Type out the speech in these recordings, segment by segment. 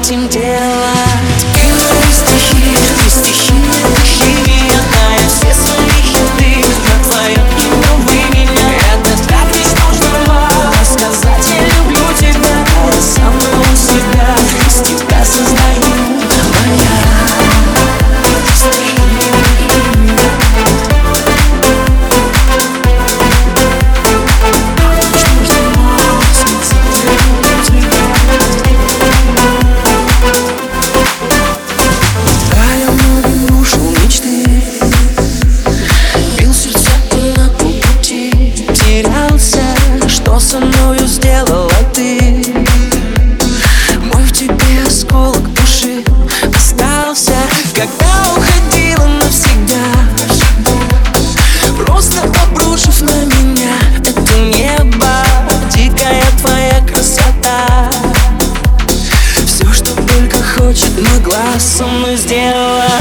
этим делом со мной сделать.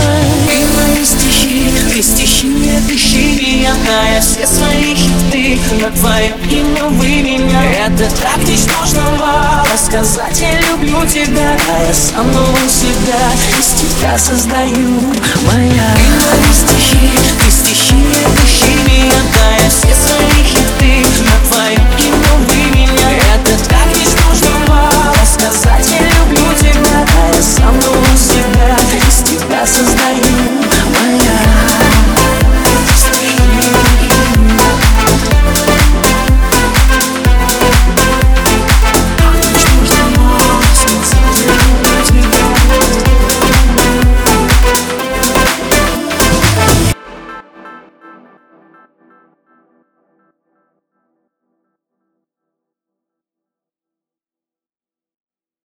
И мои стихи, ты стихи не дыши меня Зная все свои хиты. На твоем имя вы меня Это так ничтожного Рассказать я люблю тебя А я самого себя. Из тебя создаю Моя. И мои стихи, ты стихи не дыши меня Зная все